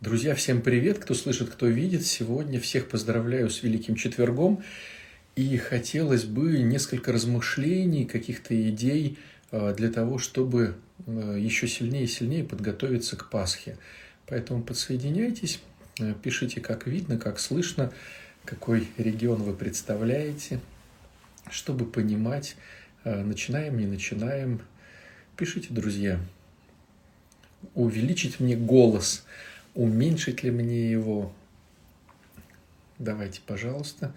Друзья, всем привет, кто слышит, кто видит. Сегодня всех поздравляю с Великим Четвергом. И хотелось бы несколько размышлений, каких-то идей э, для того, чтобы э, еще сильнее и сильнее подготовиться к Пасхе. Поэтому подсоединяйтесь, э, пишите, как видно, как слышно, какой регион вы представляете, чтобы понимать, начинаем, не начинаем. Пишите, друзья. Увеличить мне голос – Уменьшить ли мне его? Давайте, пожалуйста.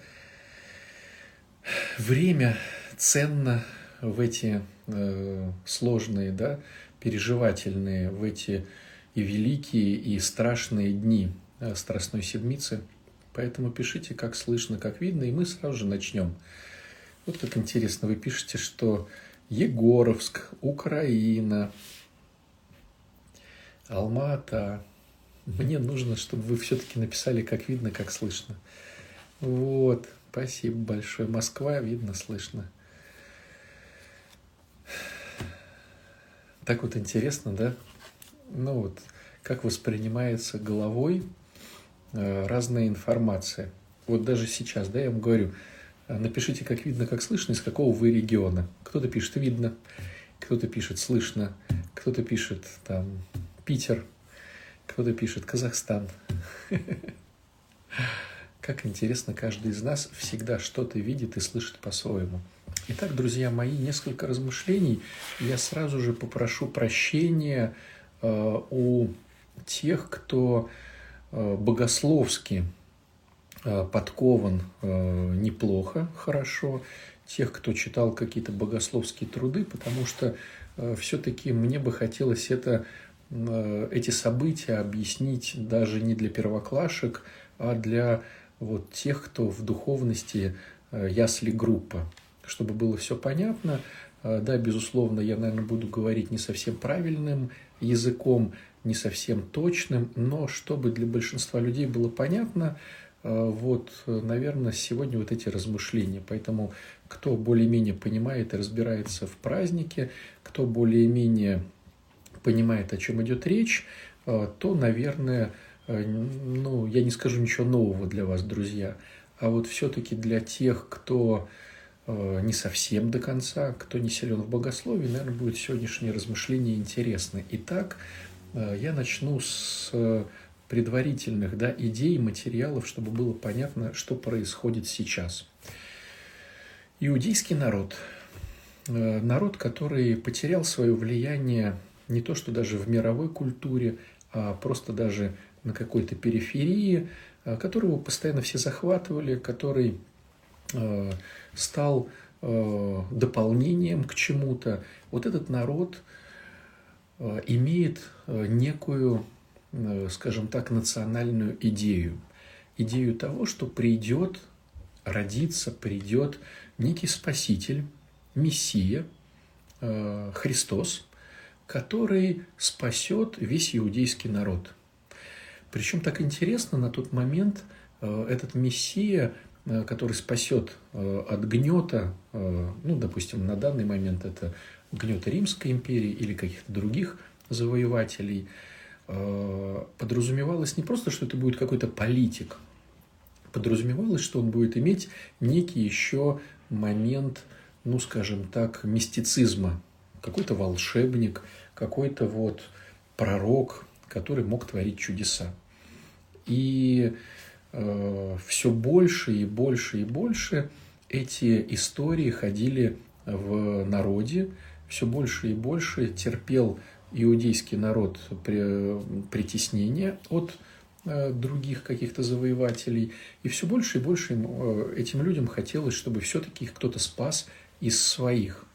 Время ценно в эти э, сложные, да, переживательные, в эти и великие, и страшные дни э, Страстной Седмицы. Поэтому пишите, как слышно, как видно, и мы сразу же начнем. Вот как интересно, вы пишете, что Егоровск, Украина, Алма-Ата, мне нужно, чтобы вы все-таки написали, как видно, как слышно. Вот, спасибо большое. Москва, видно, слышно. Так вот интересно, да? Ну вот, как воспринимается головой э, разная информация. Вот даже сейчас, да, я вам говорю, э, напишите, как видно, как слышно, из какого вы региона. Кто-то пишет «видно», кто-то пишет «слышно», кто-то пишет там «Питер», кто-то пишет Казахстан. Как интересно, каждый из нас всегда что-то видит и слышит по-своему. Итак, друзья мои, несколько размышлений. Я сразу же попрошу прощения э, у тех, кто э, богословски э, подкован неплохо, хорошо, тех, кто читал какие-то богословские труды, потому что все-таки мне бы хотелось это эти события объяснить даже не для первоклашек, а для вот тех, кто в духовности э, ясли группа. Чтобы было все понятно, э, да, безусловно, я, наверное, буду говорить не совсем правильным языком, не совсем точным, но чтобы для большинства людей было понятно, вот, наверное, сегодня вот эти размышления. Поэтому кто более-менее понимает и разбирается в празднике, кто более-менее понимает, о чем идет речь, э, то, наверное, э, ну, я не скажу ничего нового для вас, друзья, а вот все-таки для тех, кто э, не совсем до конца, кто не силен в богословии, наверное, будет сегодняшнее размышление интересно. Итак, я начну с предварительных да, идей, материалов, чтобы было понятно, что происходит сейчас. Иудейский народ, народ, который потерял свое влияние не то что даже в мировой культуре, а просто даже на какой-то периферии, а, которого постоянно все захватывали, который а, стал а, дополнением к чему-то. Вот этот народ имеет некую, скажем так, национальную идею. Идею того, что придет, родится, придет некий Спаситель, Мессия, Христос – который спасет весь иудейский народ. Причем так интересно, на тот момент э, этот Мессия, э, который спасет э, от гнета, ну, допустим, на данный момент это гнета Римской империи или каких-то других завоевателей, подразумевалось не просто, что это будет какой-то политик, подразумевалось, что он будет иметь некий еще момент, ну, скажем так, мистицизма, какой-то волшебник – какой-то вот пророк, который мог творить чудеса. И э, все больше и больше и больше эти истории ходили в народе, все больше и больше терпел иудейский народ притеснение от э, других каких-то завоевателей. И все больше и больше э, этим людям хотелось, чтобы все-таки их кто-то спас из своих.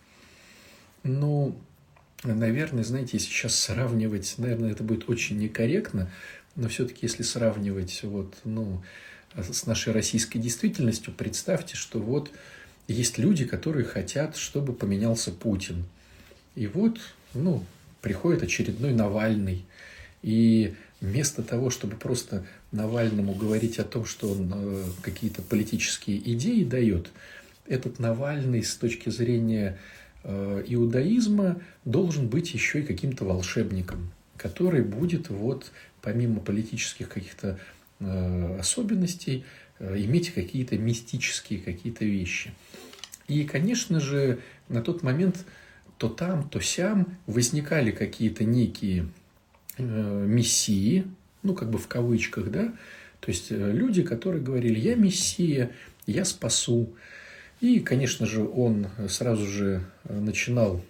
Но наверное, знаете, сейчас сравнивать, наверное, это будет очень некорректно, но все-таки если сравнивать вот, ну, с нашей российской действительностью, представьте, что вот есть люди, которые хотят, чтобы поменялся Путин. И вот, ну, приходит очередной Навальный. И вместо того, чтобы просто Навальному говорить о том, что он э, какие-то политические идеи дает, этот Навальный с точки зрения иудаизма должен быть еще и каким-то волшебником. который будет вот помимо политических каких-то э, особенностей э, иметь какие-то мистические какие-то вещи. И, конечно же, на тот момент то там, то сям возникали какие-то некие э, мессии, ну, как бы в кавычках, да, то есть э, люди, которые говорили, я мессия, я спасу. И, конечно же, он сразу же э, начинал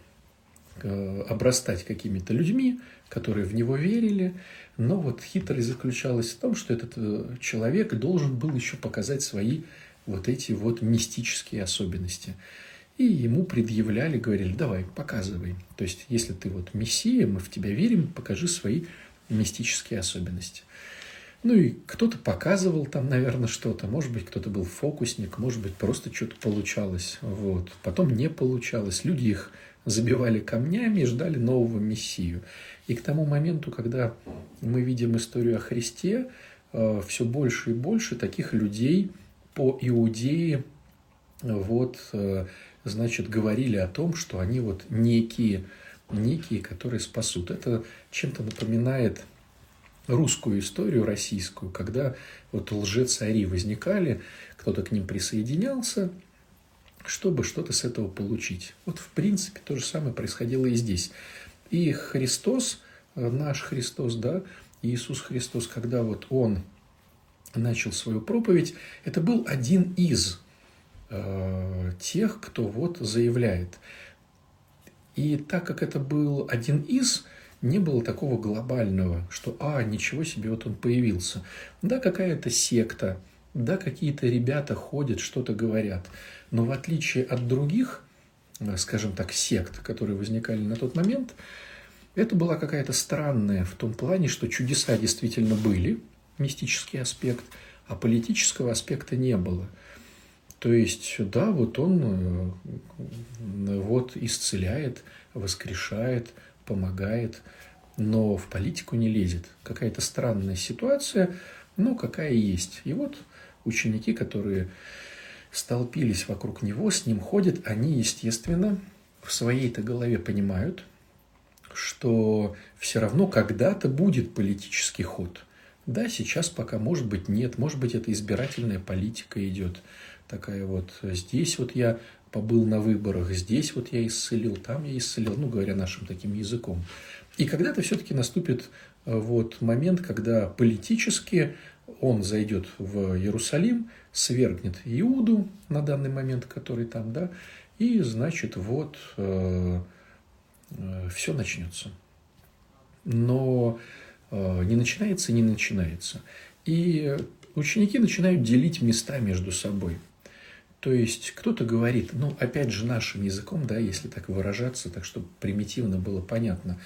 э, обрастать какими-то людьми, которые в него верили. Но вот хитрость заключалась в том, что этот человек должен был еще показать свои вот эти вот мистические особенности. И ему предъявляли, говорили, давай, показывай. То есть, если ты вот мессия, мы в тебя верим, покажи свои мистические особенности. Ну и кто-то показывал там, наверное, что-то. Может быть, кто-то был фокусник, может быть, просто что-то получалось. Вот. Потом не получалось. Люди их забивали камнями и ждали нового Мессию. И к тому моменту, когда мы видим историю о Христе, э, все больше и больше таких людей по Иудее вот, э, значит, говорили о том, что они вот некие, некие, которые спасут. Это чем-то напоминает русскую историю, российскую, когда вот лжецари возникали, кто-то к ним присоединялся, чтобы что-то с этого получить. Вот, в принципе, то же самое происходило и здесь. И Христос, э, наш Христос, да, Иисус Христос, когда вот Он начал свою проповедь, это был один из э, тех, кто вот заявляет. И так как это был один из, не было такого глобального, что, а, ничего себе, вот он появился. Да, какая-то секта, да, какие-то ребята ходят, что-то говорят. Но в отличие от других, э, скажем так, сект, которые возникали на тот момент, это была какая-то странная в том плане, что чудеса действительно были, мистический аспект, а политического аспекта не было. То есть, да, вот он э, вот исцеляет, воскрешает – помогает, но в политику не лезет. Какая-то странная ситуация, но какая есть. И вот ученики, которые столпились вокруг него, с ним ходят, они, естественно, в своей-то голове понимают, что все равно когда-то будет политический ход. Да, сейчас пока, может быть, нет, может быть, это избирательная политика идет такая вот. Здесь вот я побыл на выборах, здесь вот я исцелил, там я исцелил, ну, говоря нашим таким языком. И когда-то все-таки наступит э, вот момент, когда политически он зайдет в Иерусалим, свергнет Иуду на данный момент, который там, да, и, значит, вот э, э, все начнется. Но э, не начинается, не начинается. И ученики начинают делить места между собой – то есть кто-то говорит, ну, опять же, нашим языком, да, если так выражаться, так чтобы примитивно было понятно,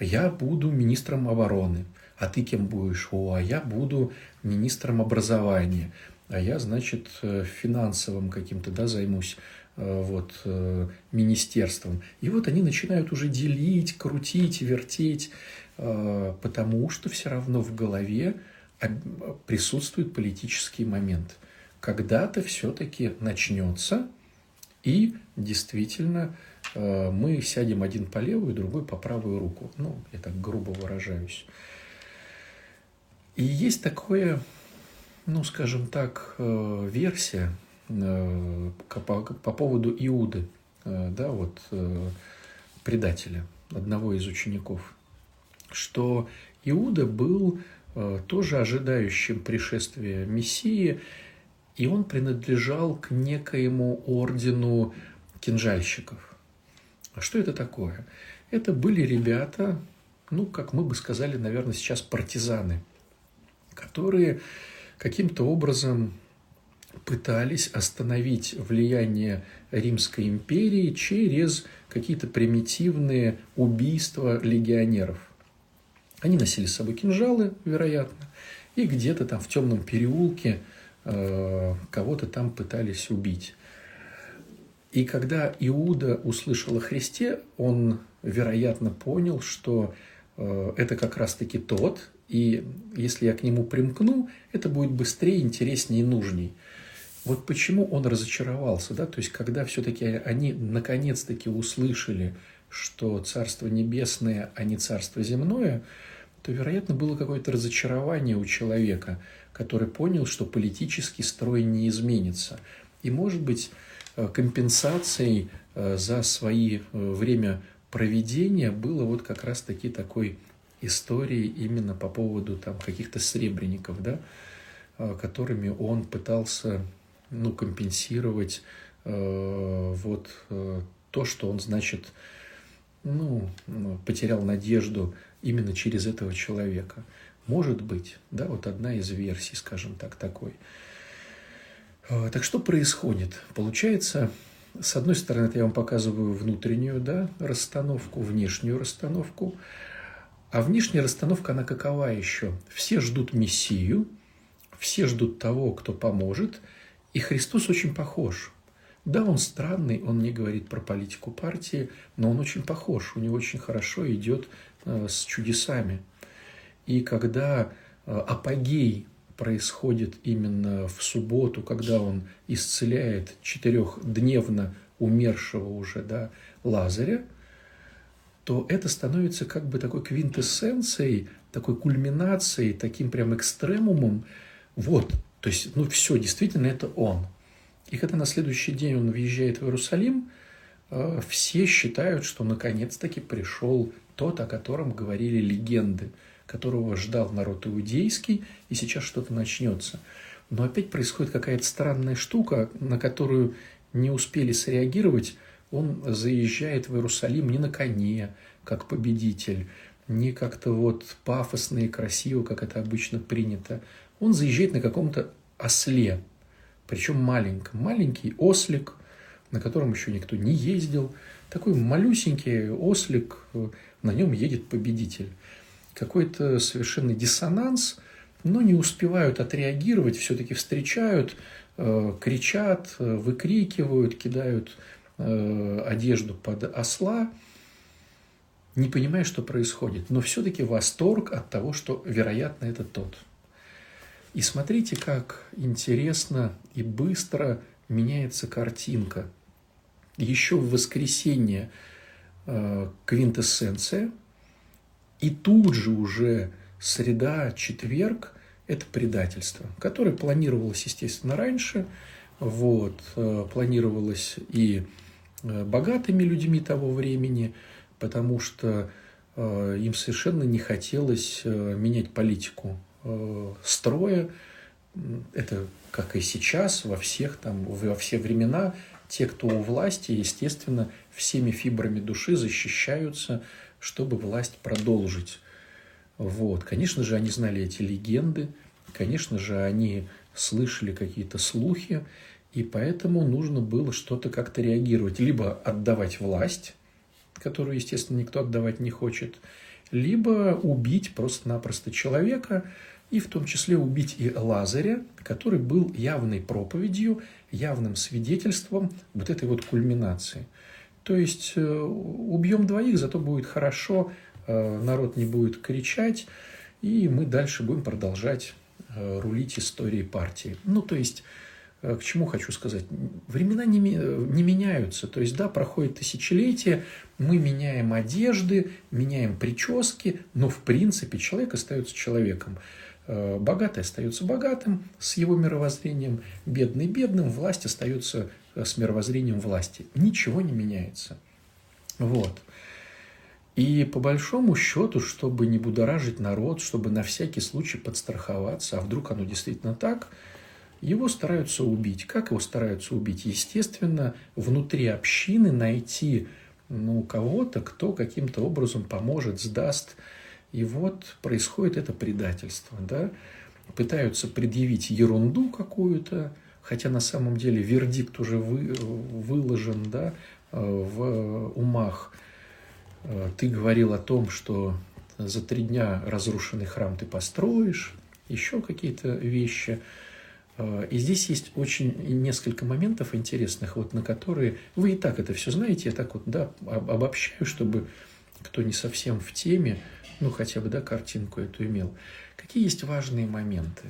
я буду министром обороны, а ты кем будешь? О, а я буду министром образования, а я, значит, э, финансовым каким-то, да, займусь э, вот, э, министерством. И вот они начинают уже делить, крутить, вертеть, потому что все равно в голове присутствует политический момент – когда-то все-таки начнется, и действительно э, мы сядем один по левую, другой по правую руку. Ну, я так грубо выражаюсь. И есть такое, ну, скажем так, э, версия э, по, по поводу Иуды, да, вот предателя, одного из учеников, что Иуда был тоже ожидающим пришествия Мессии, и он принадлежал к некоему ордену кинжальщиков. А что это такое? Это были ребята, ну, как мы бы сказали, наверное, сейчас партизаны, которые каким-то образом пытались остановить влияние Римской империи через какие-то примитивные убийства легионеров. Они носили с собой кинжалы, вероятно, и где-то там в темном переулке – кого-то там пытались убить. И когда Иуда услышал о Христе, он, вероятно, понял, что э, это как раз-таки тот, и если я к нему примкну, это будет быстрее, интереснее и нужней. Вот почему он разочаровался, да, то есть когда все-таки они наконец-таки услышали, что Царство Небесное, а не Царство Земное, то, вероятно, было какое-то разочарование у человека, который понял, что политический строй не изменится. И, может быть, э, компенсацией э, за свои э, время проведения было вот как раз-таки такой истории именно по поводу там каких-то сребреников, да, которыми он пытался ну, компенсировать э, вот э, то, что он, значит, ну, потерял надежду именно через этого человека. Может быть, да, вот одна из версий, скажем так, такой. Э, так что происходит? Получается, с одной стороны, это я вам показываю внутреннюю да, расстановку, внешнюю расстановку. А внешняя расстановка, она какова еще? Все ждут Мессию, все ждут того, кто поможет – и Христос очень похож. Да, он странный, он не говорит про политику партии, но он очень похож, у него очень хорошо идет э, с чудесами. И когда э, апогей происходит именно в субботу, когда он исцеляет четырехдневно умершего уже да, Лазаря, то это становится как бы такой квинтэссенцией, такой кульминацией, таким прям экстремумом. Вот, то есть, ну все, действительно, это он. И когда на следующий день он въезжает в Иерусалим, э, все считают, что наконец-таки пришел тот, о котором говорили легенды, которого ждал народ иудейский, и сейчас что-то начнется. Но опять происходит какая-то странная штука, на которую не успели среагировать. Он заезжает в Иерусалим не на коне, как победитель, не как-то вот пафосно и красиво, как это обычно принято, он заезжает на каком-то осле, причем маленьком. Маленький ослик, на котором еще никто не ездил. Такой малюсенький ослик, на нем едет победитель. Какой-то совершенно диссонанс, но не успевают отреагировать, все-таки встречают, э, кричат, выкрикивают, кидают э, одежду под осла, не понимая, что происходит, но все-таки восторг от того, что, вероятно, это тот – и смотрите, как интересно и быстро меняется картинка. Еще в воскресенье э, квинтэссенция, и тут же уже среда, четверг – это предательство, которое планировалось, естественно, раньше, вот, э, планировалось и э, богатыми людьми того времени, потому что э, им совершенно не хотелось менять политику строя. Это, как и сейчас, во всех там, во все времена, те, кто у власти, естественно, всеми фибрами души защищаются, чтобы власть продолжить. Вот. Конечно же, они знали эти легенды, конечно же, они слышали какие-то слухи, и поэтому нужно было что-то как-то реагировать. Либо отдавать власть, которую, естественно, никто отдавать не хочет, либо убить просто-напросто человека, и в том числе убить и Лазаря, который был явной проповедью, явным свидетельством вот этой вот кульминации. То есть э, убьем двоих, зато будет хорошо, э, народ не будет кричать, и мы дальше будем продолжать э, рулить историей партии. Ну, то есть, к чему хочу сказать? Времена не, не меняются. То есть, да, проходит тысячелетия, мы меняем одежды, меняем прически, но в принципе человек остается человеком. Богатый остается богатым с его мировоззрением, бедный бедным, власть остается с мировоззрением власти. Ничего не меняется. Вот. И по большому счету, чтобы не будоражить народ, чтобы на всякий случай подстраховаться, а вдруг оно действительно так, его стараются убить. Как его стараются убить? Естественно, внутри общины найти ну, кого-то, кто каким-то образом поможет, сдаст, и вот происходит это предательство, да, пытаются предъявить ерунду какую-то, хотя на самом деле вердикт уже вы, выложен, да, в умах. Ты говорил о том, что за три дня разрушенный храм ты построишь, еще какие-то вещи. И здесь есть очень несколько моментов интересных, вот на которые вы и так это все знаете, я так вот да, обобщаю, чтобы кто не совсем в теме, ну, хотя бы, да, картинку эту имел. Какие есть важные моменты?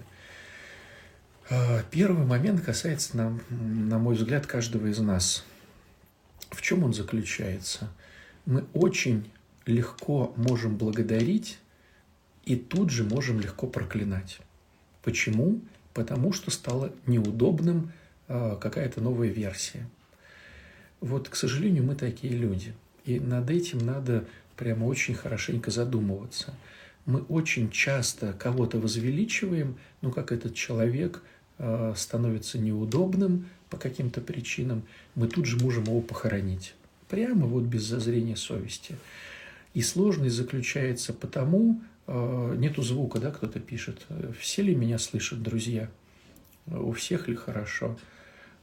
А, первый момент касается, на, на мой взгляд, каждого из нас. В чем он заключается? мы очень легко можем благодарить и тут же можем легко проклинать. Почему? Потому что стало неудобным э, какая-то новая версия. Вот, к сожалению, мы такие люди. И над этим надо прямо очень хорошенько задумываться. Мы очень часто кого-то возвеличиваем, ну, как этот человек э, становится неудобным по каким-то причинам, мы тут же можем его похоронить. Прямо вот без зазрения совести. И сложность заключается потому, э, нету звука, да, кто-то пишет. Все ли меня слышат, друзья? У всех ли хорошо?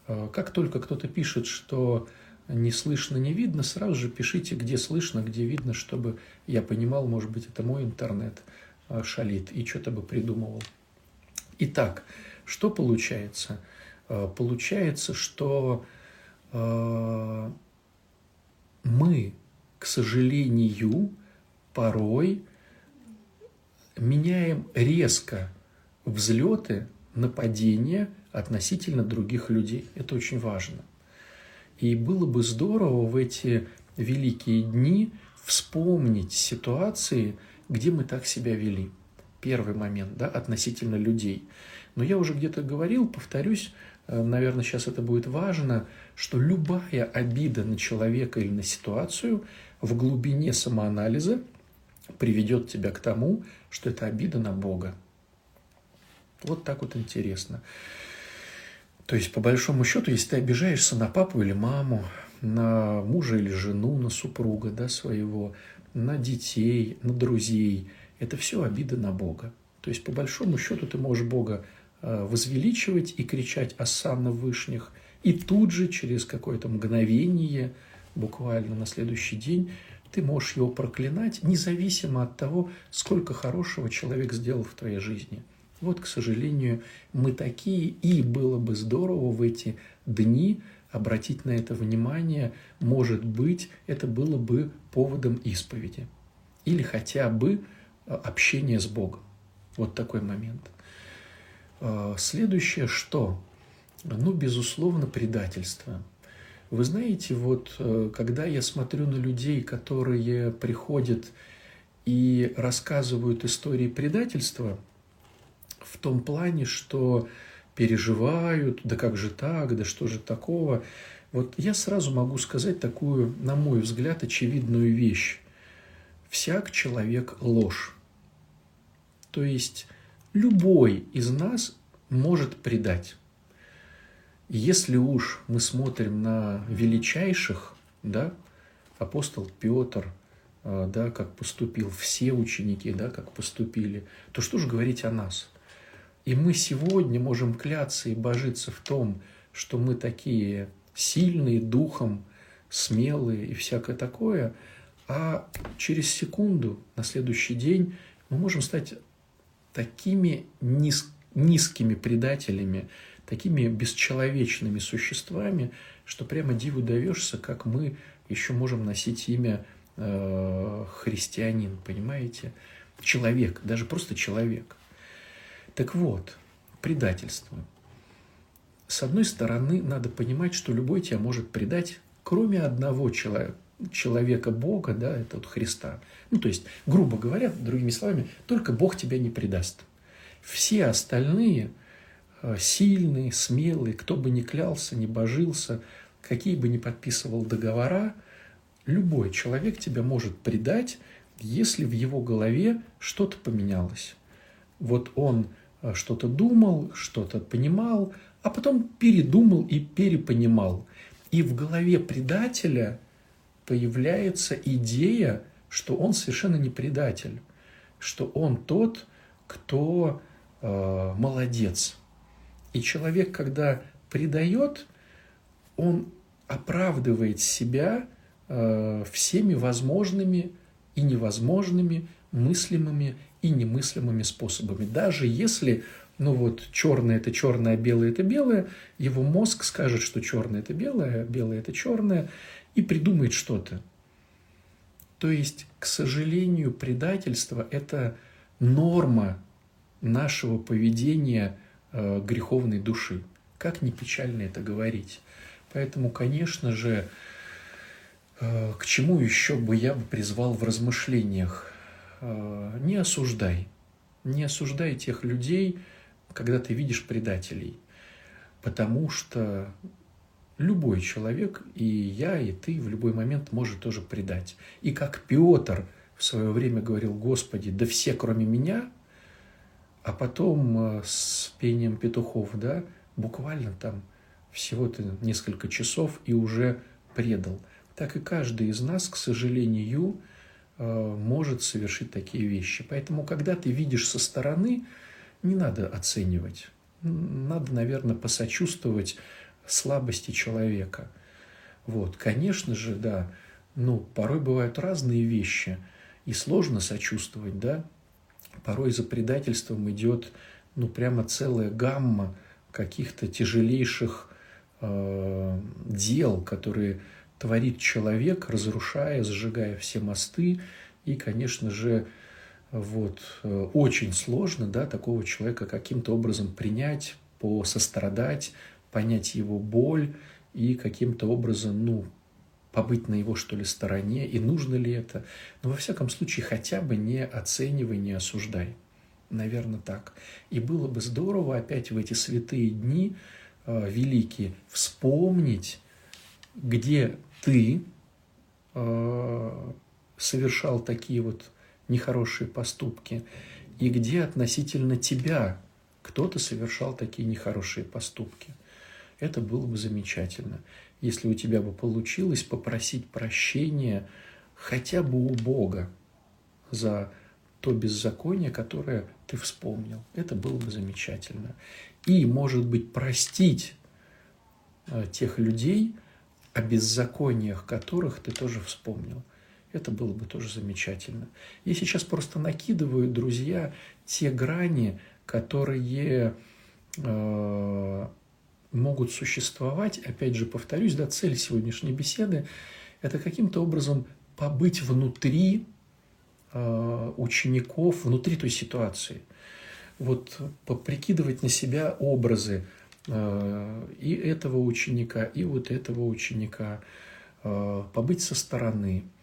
Э, как только кто-то пишет, что не слышно, не видно, сразу же пишите, где слышно, где видно, чтобы я понимал, может быть, это мой интернет э, шалит и что-то бы придумывал. Итак, что получается? Получается, что мы к сожалению, порой меняем резко взлеты на падение относительно других людей. Это очень важно. И было бы здорово в эти великие дни вспомнить ситуации, где мы так себя вели. Первый момент, да, относительно людей. Но я уже где-то говорил, повторюсь, э, наверное, сейчас это будет важно, что любая обида на человека или на ситуацию в глубине самоанализа приведет тебя к тому, что это обида на Бога. Вот так вот интересно. То есть, по большому счету, если ты обижаешься на папу или маму, на мужа или жену, на супруга да, своего, на детей, на друзей, это все обида на Бога. То есть, по большому счету, ты можешь Бога возвеличивать и кричать «Осанна вышних», и тут же, через какое-то мгновение – буквально на следующий день, ты можешь его проклинать, независимо от того, сколько хорошего человек сделал в твоей жизни. Вот, к сожалению, мы такие, и было бы здорово в эти дни обратить на это внимание. Может быть, это было бы поводом исповеди. Или хотя бы э, общения с Богом. Вот такой момент. Э, следующее что? Ну, безусловно, предательство. Вы знаете, вот э, когда я смотрю на людей, которые приходят и рассказывают истории предательства, в том плане, что переживают, да как же так, да что же такого, вот я сразу могу сказать такую, на мой взгляд, очевидную вещь. Всяк человек ложь. То есть любой из нас может предать. Если уж мы смотрим на величайших, да, апостол Петр, а, да, как поступил, все ученики, да, как поступили, то что же говорить о нас? И мы сегодня можем кляться и божиться в том, что мы такие сильные духом, смелые и всякое такое, а через секунду, на следующий день, мы можем стать такими низ, низкими предателями, такими бесчеловечными существами, что прямо диву даешься, как мы еще можем носить имя э, христианин, понимаете? Человек, даже просто человек. Так вот, предательство. С одной стороны, надо понимать, что любой тебя может предать, кроме одного человека, человека Бога, да, это вот Христа. Ну, то есть, грубо говоря, другими словами, только Бог тебя не предаст. Все остальные – Э, сильный, смелый, кто бы ни клялся, ни божился, какие бы ни подписывал договора, любой человек тебя может предать, если в его голове что-то поменялось. Вот он э, что-то думал, что-то понимал, а потом передумал и перепонимал. И в голове предателя появляется идея, что он совершенно не предатель, что он тот, кто э, молодец, и человек, когда предает, он оправдывает себя э, всеми возможными и невозможными, мыслимыми и немыслимыми способами. Даже если, ну вот, черное это черное, а белое это белое, его мозг скажет, что черное это белое, а белое это черное, и придумает что-то. То есть, к сожалению, предательство – это норма нашего поведения – Э, греховной души. Как не печально это говорить. Поэтому, конечно же, Э, к чему еще бы я бы призвал в размышлениях? Э, не осуждай. Не осуждай тех людей, когда ты видишь предателей. Потому что любой человек, и я, и ты в любой момент может тоже предать. И как Петр в свое время говорил, Господи, да все, кроме меня, а потом э, с пением петухов, да, буквально там всего-то несколько часов и уже предал. Так и каждый из нас, к сожалению, э, может совершить такие вещи. Поэтому, когда ты видишь со стороны, не надо оценивать. Надо, наверное, посочувствовать слабости человека. Вот, конечно же, да, ну, порой бывают разные вещи, и сложно сочувствовать, да. Порой за предательством идет, ну, прямо целая гамма каких-то тяжелейших э, дел, которые творит человек, разрушая, сжигая все мосты. И, конечно же, вот, э, очень сложно да, такого человека каким-то образом принять, посострадать, понять его боль и каким-то образом, ну, побыть на его, что ли, стороне, и нужно ли это. Но, во всяком случае, хотя бы не оценивай, не осуждай. Наверное, так. И было бы здорово опять в эти святые дни э, великие вспомнить, где ты э, совершал такие вот нехорошие поступки, и где относительно тебя кто-то совершал такие нехорошие поступки. Это было бы замечательно, если у тебя бы получилось попросить прощения хотя бы у Бога за то беззаконие, которое ты вспомнил. Это было бы замечательно. И, может быть, простить э, тех людей, о беззакониях которых ты тоже вспомнил. Это было бы тоже замечательно. Я сейчас просто накидываю, друзья, те грани, которые э, могут существовать. Опять же, повторюсь, да, цель сегодняшней беседы – это каким-то образом побыть внутри э, учеников, внутри той ситуации. Вот поприкидывать на себя образы э, и этого ученика, и вот этого ученика, э, побыть со стороны –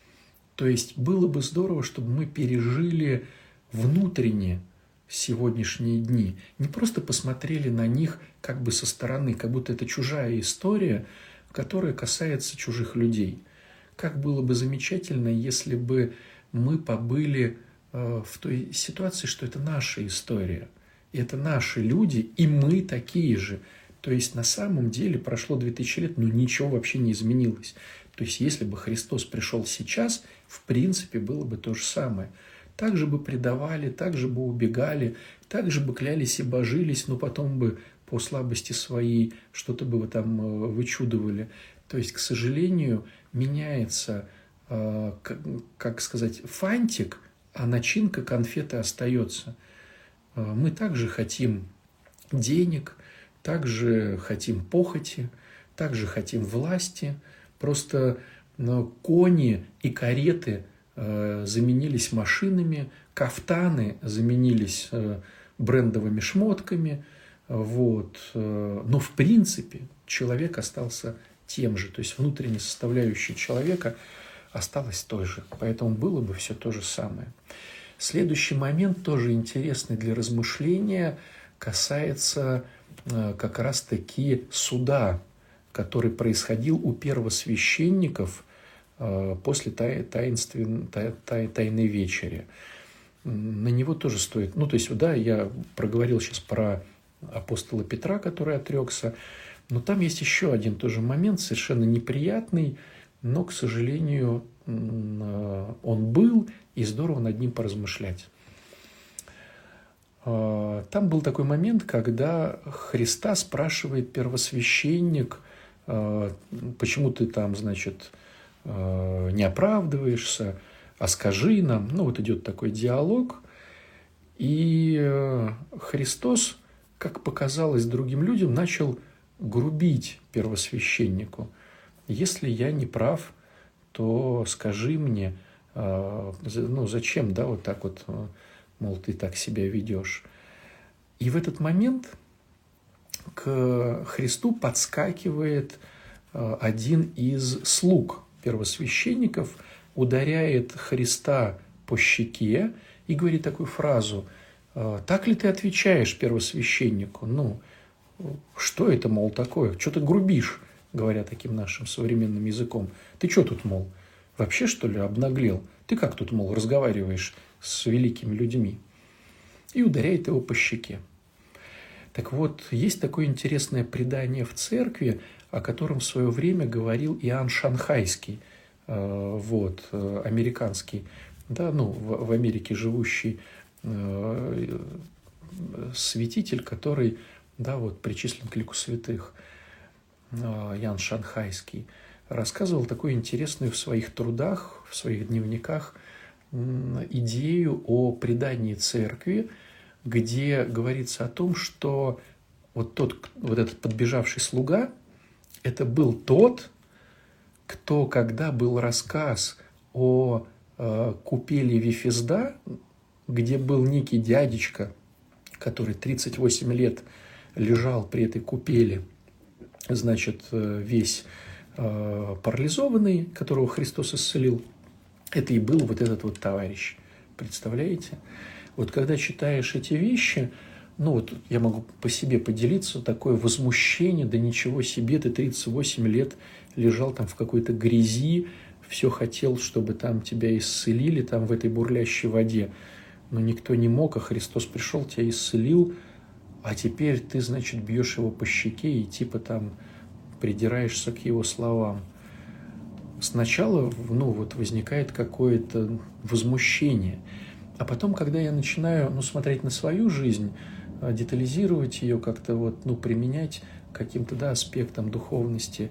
то есть было бы здорово, чтобы мы пережили внутренне сегодняшние дни, не просто посмотрели на них как бы со стороны, как будто это чужая история, которая касается чужих людей. Как было бы замечательно, если бы мы побыли э, в той ситуации, что это наша история, это наши люди, и мы такие же. То есть на самом деле прошло 2000 лет, но ничего вообще не изменилось. То есть если бы Христос пришел сейчас – в принципе, было бы то же самое. Так же бы предавали, так же бы убегали, так же бы клялись и божились, но потом бы по слабости своей что-то бы вы там э, вычудывали. То есть, к сожалению, меняется, э, как сказать, фантик, а начинка конфеты остается. Э, мы также хотим денег, также хотим похоти, также хотим власти. Просто кони и кареты заменились машинами, кафтаны заменились э, брендовыми шмотками. Вот. Э, но в принципе человек остался тем же, то есть внутренняя составляющая человека осталась той же. Поэтому было бы все то же самое. Следующий момент, тоже интересный для размышления, касается как раз-таки суда, который происходил у первосвященников Э, после таинствен, тай, тайной вечери. На него тоже стоит... Ну, то есть, да, я проговорил сейчас про апостола Петра, который отрекся, но там есть еще один тоже момент, совершенно неприятный, но, к сожалению, э, он был, и здорово над ним поразмышлять. Э, там был такой момент, когда Христа спрашивает первосвященник, почему ты там, значит, не оправдываешься, а скажи нам. Ну, вот идет такой диалог. И э, Христос, как показалось другим людям, начал грубить первосвященнику. Если я не прав, то скажи мне, э, ну, зачем, да, вот так вот, мол, ты так себя ведешь. И в этот момент к Христу подскакивает один из слуг первосвященников ударяет Христа по щеке и говорит такую фразу «А, «Так ли ты отвечаешь первосвященнику?» Ну, что это, мол, такое? Что ты грубишь, говоря таким нашим современным языком? Ты что тут, мол, вообще, что ли, обнаглел? Ты как тут, мол, разговариваешь с великими людьми? И ударяет его по щеке. Так вот, есть такое интересное предание в церкви, о котором в свое время говорил Иоанн Шанхайский, э, вот, э, американский, да, ну, в Америке живущий э, святитель, который, да, вот, причислен к лику святых, Ян Шанхайский, рассказывал такую интересную в своих трудах, в своих дневниках идею о предании церкви, где говорится о том, что вот тот, вот этот подбежавший слуга, это был тот, кто, когда был рассказ о э, купели Вифезда, где был некий дядечка, который 38 лет лежал при этой купели, значит, э, весь э, парализованный, которого Христос исцелил, это и был вот этот вот товарищ. Представляете? Вот когда читаешь эти вещи, ну вот я могу по себе поделиться, такое возмущение, да ничего себе, ты 38 лет лежал там в какой-то грязи, все хотел, чтобы там тебя исцелили, там в этой бурлящей воде. Но никто не мог, а Христос пришел, тебя исцелил, а теперь ты, значит, бьешь его по щеке и типа там придираешься к его словам. Сначала, ну, вот возникает какое-то возмущение – а потом, когда я начинаю ну, смотреть на свою жизнь, детализировать ее, как-то вот, ну, применять каким-то да, аспектом духовности,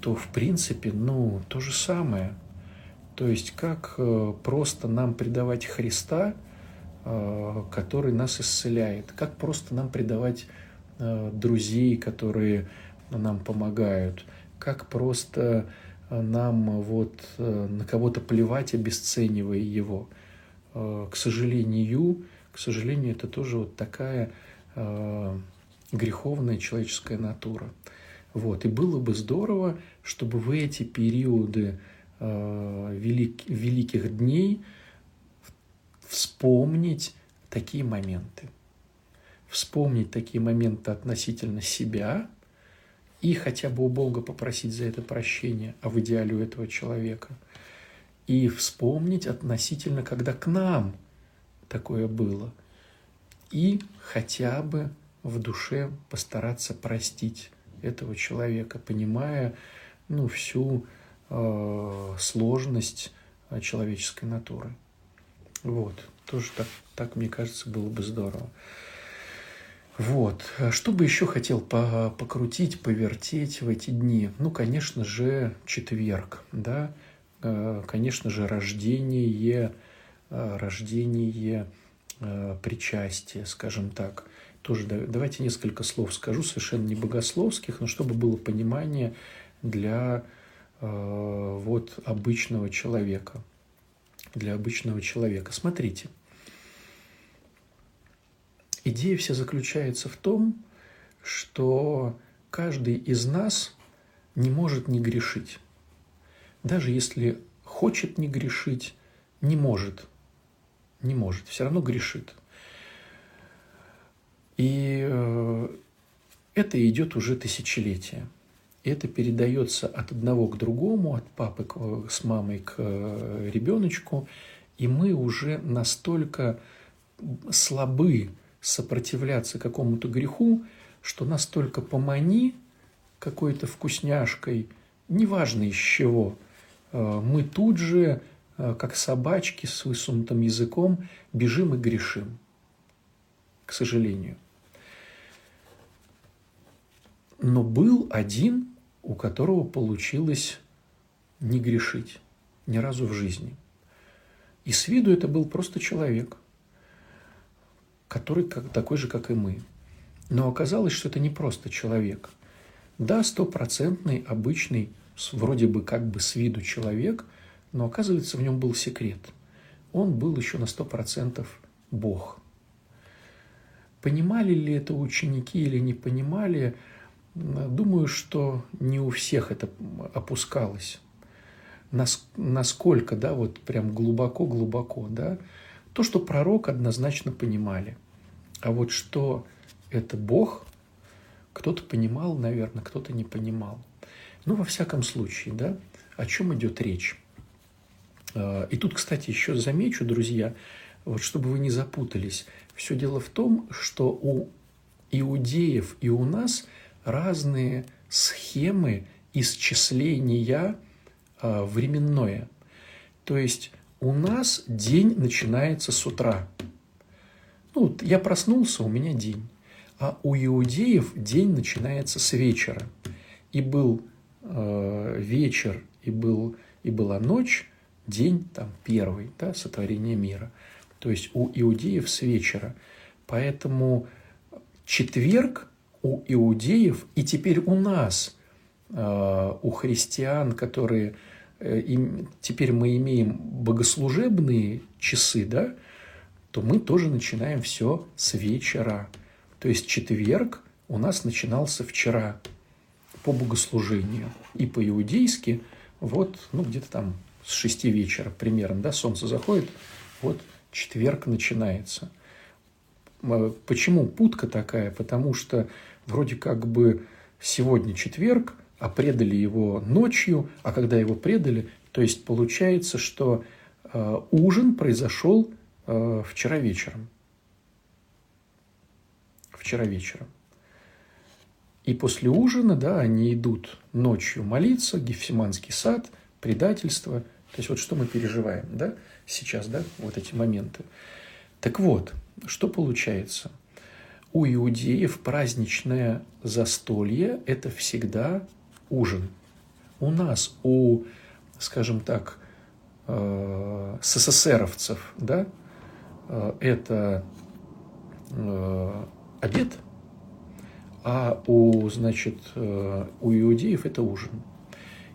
то, в принципе, ну, то же самое. То есть, как э, просто нам предавать Христа, э, который нас исцеляет, как просто нам предавать э, друзей, которые нам помогают, как просто нам вот на кого-то плевать, обесценивая его – Э, к сожалению, к сожалению, это тоже вот такая э, греховная человеческая натура. Вот. И было бы здорово, чтобы в эти периоды э, велик, великих дней вспомнить такие моменты. Вспомнить такие моменты относительно себя и хотя бы у Бога попросить за это прощение, а в идеале у этого человека – и вспомнить относительно, когда к нам такое было. И хотя бы в душе постараться простить этого человека, понимая ну, всю э, сложность э, человеческой натуры. Вот, тоже так, так, мне кажется, было бы здорово. Вот, что бы еще хотел покрутить, повертеть в эти дни? Ну, конечно же, четверг, да, Э, конечно же, рождение, рождение э, причастия, скажем так. Тоже давайте несколько слов скажу, совершенно не богословских, но чтобы было понимание для вот обычного человека. Для обычного человека. Смотрите. Идея вся заключается в том, что каждый из нас не может не грешить даже если хочет не грешить, не может. Не может, все равно грешит. И э, это идет уже тысячелетия. Это передается от одного к другому, от папы с мамой к э, ребеночку, и мы уже настолько слабы сопротивляться какому-то греху, что настолько помани какой-то вкусняшкой, неважно из чего – Э, мы тут же, как собачки с высунутым языком, бежим и грешим, к сожалению. Но был один, у которого получилось не грешить ни разу в жизни. И с виду это был просто человек, который как, такой же, как и мы. Но оказалось, что это не просто человек. Да, стопроцентный обычный вроде бы как бы с виду человек, но оказывается в нем был секрет. Он был еще на сто процентов Бог. Понимали ли это ученики или не понимали, думаю, что не у всех это опускалось. насколько, да, вот прям глубоко-глубоко, да, то, что пророк однозначно понимали. А вот что это Бог, кто-то понимал, наверное, кто-то не понимал. Ну, во всяком случае, да, о чем идет речь. А, и тут, кстати, еще замечу, друзья, вот чтобы вы не запутались, все дело в том, что у иудеев и у нас разные схемы исчисления а, временное. То есть у нас день начинается с утра. Ну, я проснулся, у меня день. А у иудеев день начинается с вечера. И был э, вечер, и, был, и была ночь, день там первый, да, сотворение мира. То есть у иудеев с вечера. Поэтому четверг у иудеев и теперь у нас, э, у христиан, которые э, им, теперь мы имеем богослужебные часы, да, то мы тоже начинаем все с вечера. То есть четверг у нас начинался вчера по богослужению. И по-иудейски вот, ну, где-то там с шести вечера примерно, да, солнце заходит, вот четверг начинается. Почему путка такая? Потому что вроде как бы сегодня четверг, а предали его ночью, а когда его предали, то есть получается, что э, ужин произошел э, вчера вечером. Вчера вечером. И после ужина, да, они идут ночью молиться, Гефсиманский сад, предательство. То есть вот что мы переживаем, да, сейчас, да, вот эти моменты. Так вот, что получается? У иудеев праздничное застолье – это всегда ужин. У нас, у, скажем так, э, СССРовцев, да, э, это э, обед, а у, значит, у иудеев это ужин.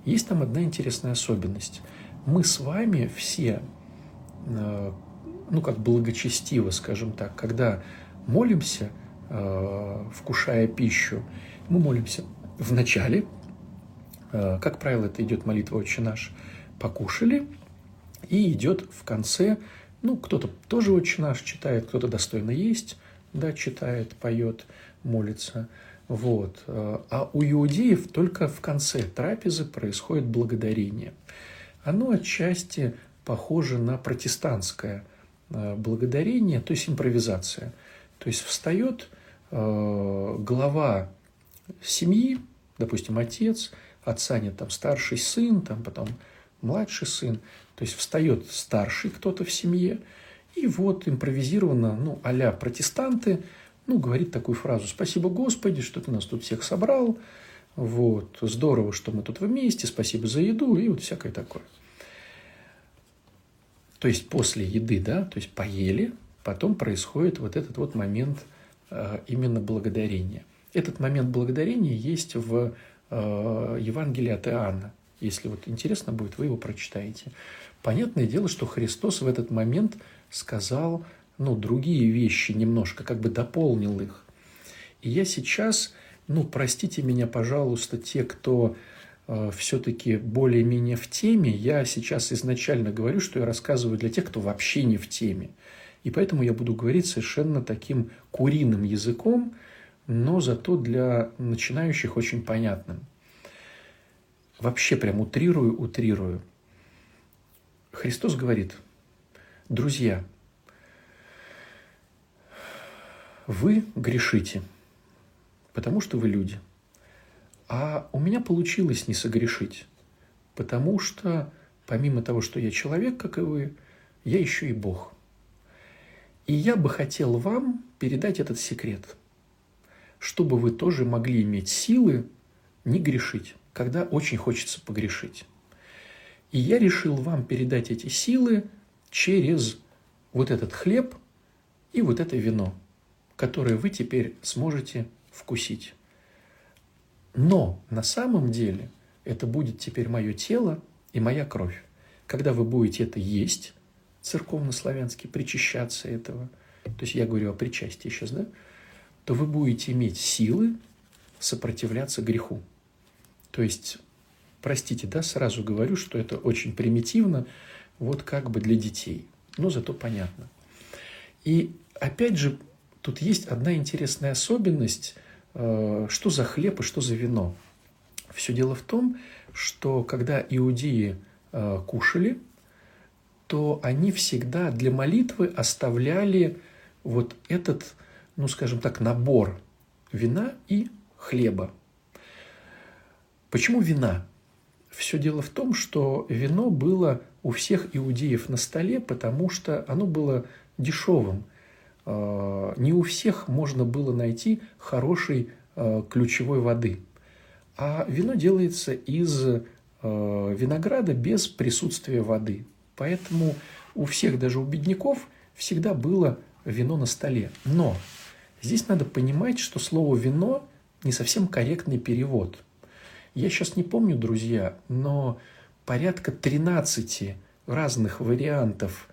Есть там одна интересная особенность. Мы с вами все, ну, как благочестиво, скажем так, когда молимся – Э, вкушая пищу, мы молимся в начале, э, как правило, это идет молитва «Отче наш», покушали, и идет в конце, ну, кто-то тоже «Отче наш» читает, кто-то достойно есть, да, читает, поет, молится, вот. Э, а у иудеев только в конце трапезы происходит благодарение. Оно отчасти похоже на протестантское благодарение, то есть импровизация – то есть встает э, глава семьи, допустим, отец, отца нет, там старший сын, там потом младший сын, то есть встает старший кто-то в семье, и вот импровизированно, ну, а протестанты, ну, говорит такую фразу «Спасибо, Господи, что ты нас тут всех собрал», вот, здорово, что мы тут вместе, спасибо за еду, и вот всякое такое. То есть после еды, да, то есть поели, потом происходит вот этот вот момент э, именно благодарения. Этот момент благодарения есть в э, Евангелии от Иоанна. Если вот интересно будет, вы его прочитаете. Понятное дело, что Христос в этот момент сказал ну, другие вещи немножко, как бы дополнил их. И я сейчас, ну, простите меня, пожалуйста, те, кто э, все-таки более-менее в теме, я сейчас изначально говорю, что я рассказываю для тех, кто вообще не в теме. И поэтому я буду говорить совершенно таким куриным языком, но зато для начинающих очень понятным. Вообще прям утрирую, утрирую. Христос говорит, друзья, вы грешите, потому что вы люди. А у меня получилось не согрешить, потому что помимо того, что я человек, как и вы, я еще и Бог. И я бы хотел вам передать этот секрет, чтобы вы тоже могли иметь силы не грешить, когда очень хочется погрешить. И я решил вам передать эти силы через вот этот хлеб и вот это вино, которое вы теперь сможете вкусить. Но на самом деле это будет теперь мое тело и моя кровь. Когда вы будете это есть, церковно-славянски причащаться этого, то есть я говорю о причастии сейчас, да, то вы будете иметь силы сопротивляться греху. То есть простите, да, сразу говорю, что это очень примитивно, вот как бы для детей. Но зато понятно. И опять же, тут есть одна интересная особенность, что за хлеб и что за вино. Все дело в том, что когда иудеи э, кушали, то они всегда для молитвы оставляли вот этот, ну скажем так, набор вина и хлеба. Почему вина? Все дело в том, что вино было у всех иудеев на столе, потому что оно было дешевым. А, не у всех можно было найти хорошей а, ключевой воды. А вино делается из а, винограда без присутствия воды. Поэтому у всех, даже у бедняков, всегда было вино на столе. Но здесь надо понимать, что слово «вино» не совсем корректный перевод. Я сейчас не помню, друзья, но порядка 13 разных вариантов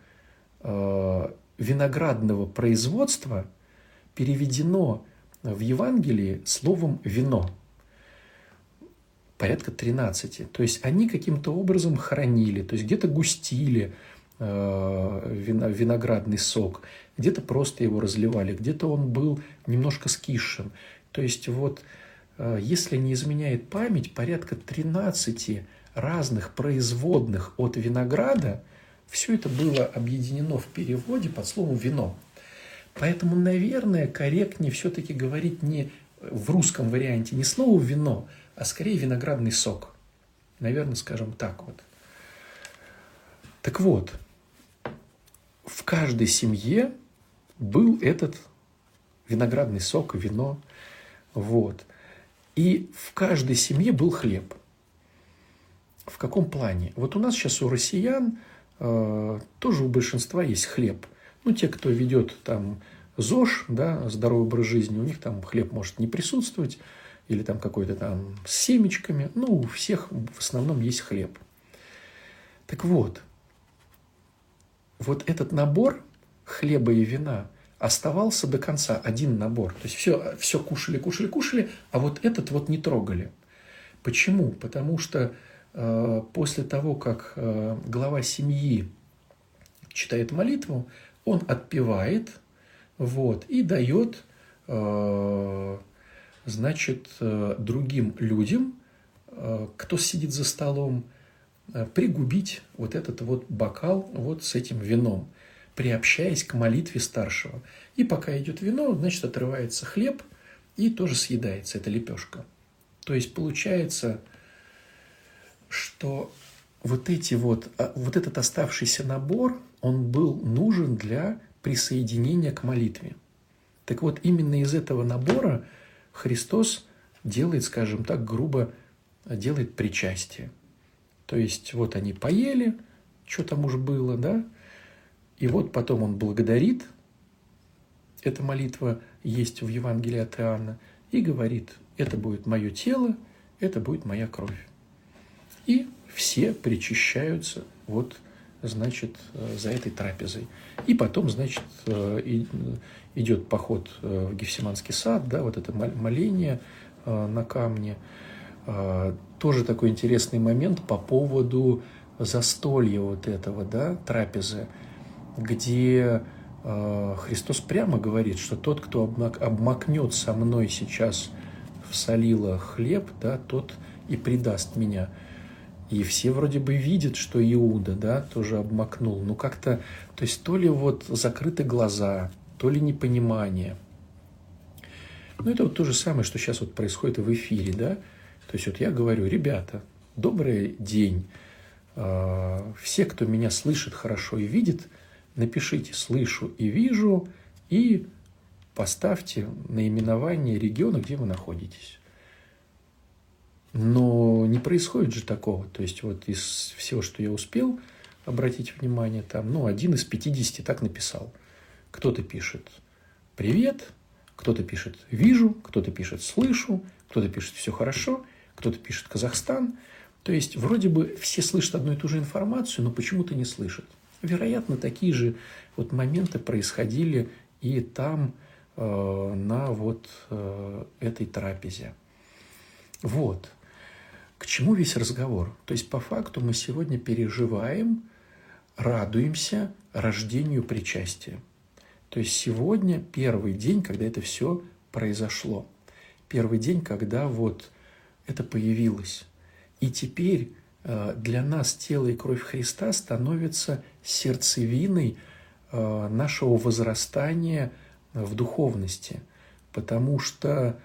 э, виноградного производства переведено в Евангелии словом «вино». Порядка 13. То есть они каким-то образом хранили, то есть где-то густили э, виноградный сок, где-то просто его разливали, где-то он был немножко скисшим. То есть вот, э, если не изменяет память, порядка 13 разных производных от винограда, все это было объединено в переводе под словом «вино». Поэтому, наверное, корректнее все-таки говорить не в русском варианте не слово «вино», а скорее виноградный сок. Наверное, скажем так вот. Так вот, в каждой семье был этот виноградный сок, вино. Вот. И в каждой семье был хлеб. В каком плане? Вот у нас сейчас у россиян тоже у большинства есть хлеб. Ну, те, кто ведет там ЗОЖ, да, здоровый образ жизни, у них там хлеб может не присутствовать, или там какой-то там с семечками. Ну, у всех в основном есть хлеб. Так вот, вот этот набор хлеба и вина оставался до конца, один набор. То есть все, все кушали, кушали, кушали, а вот этот вот не трогали. Почему? Потому что Э, после того, как э, глава семьи читает молитву, он отпевает вот, и дает э, значит, другим людям, кто сидит за столом, пригубить вот этот вот бокал вот с этим вином, приобщаясь к молитве старшего. И пока идет вино, значит, отрывается хлеб и тоже съедается эта лепешка. То есть получается что вот эти вот, а, вот этот оставшийся набор, он был нужен для присоединения к молитве. Так вот, именно из этого набора Христос делает, скажем так, грубо, делает причастие. То есть, вот они поели, что там уж было, да, и вот потом он благодарит, эта молитва есть в Евангелии от Иоанна, и говорит, это будет мое тело, это будет моя кровь. И все причащаются вот, значит, э, за этой трапезой. И потом, значит, э, идет поход э, в Гефсиманский сад, да, вот это моление на камне. Тоже такой интересный момент по поводу застолья вот этого, да, трапезы, где Христос прямо говорит, что тот, кто обмакнет со мной сейчас в солило хлеб, да, тот и предаст меня. И все вроде бы видят, что Иуда, да, тоже обмакнул. Ну как-то, то есть то ли вот закрыты глаза, то ли непонимание. Ну это вот то же самое, что сейчас вот происходит в эфире, да. То есть вот я говорю, ребята, добрый день. А, все, кто меня слышит хорошо и видит, напишите «слышу и вижу» и поставьте наименование региона, где вы находитесь. Но не происходит же такого. То есть вот из всего, что я успел обратить внимание, там, ну, один из 50 так написал. Кто-то пишет «Привет», кто-то пишет «Вижу», кто-то пишет «Слышу», кто-то пишет «Все хорошо», кто-то пишет «Казахстан». То есть вроде бы все слышат одну и ту же информацию, но почему-то не слышат. Вероятно, такие же вот моменты происходили и там, э, на вот э, этой трапезе. Вот. К чему весь разговор? То есть, по факту мы сегодня переживаем, радуемся рождению причастия. То есть сегодня первый день, когда это все произошло. Первый день, когда вот это появилось. И теперь э, для нас тело и кровь Христа становится сердцевиной э, нашего возрастания в духовности. Потому что,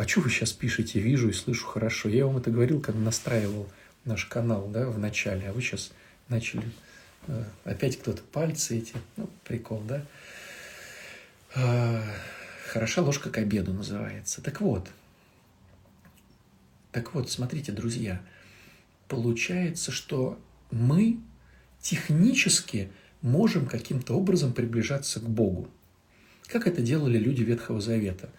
а что вы сейчас пишете, вижу и слышу хорошо. Я вам это говорил, когда настраивал наш канал да, в начале, а вы сейчас начали э, опять кто-то пальцы эти, ну, прикол, да? Хороша ложка к обеду называется. Так вот, так вот, смотрите, друзья, получается, что мы технически можем каким-то образом приближаться к Богу. Как это делали люди Ветхого Завета?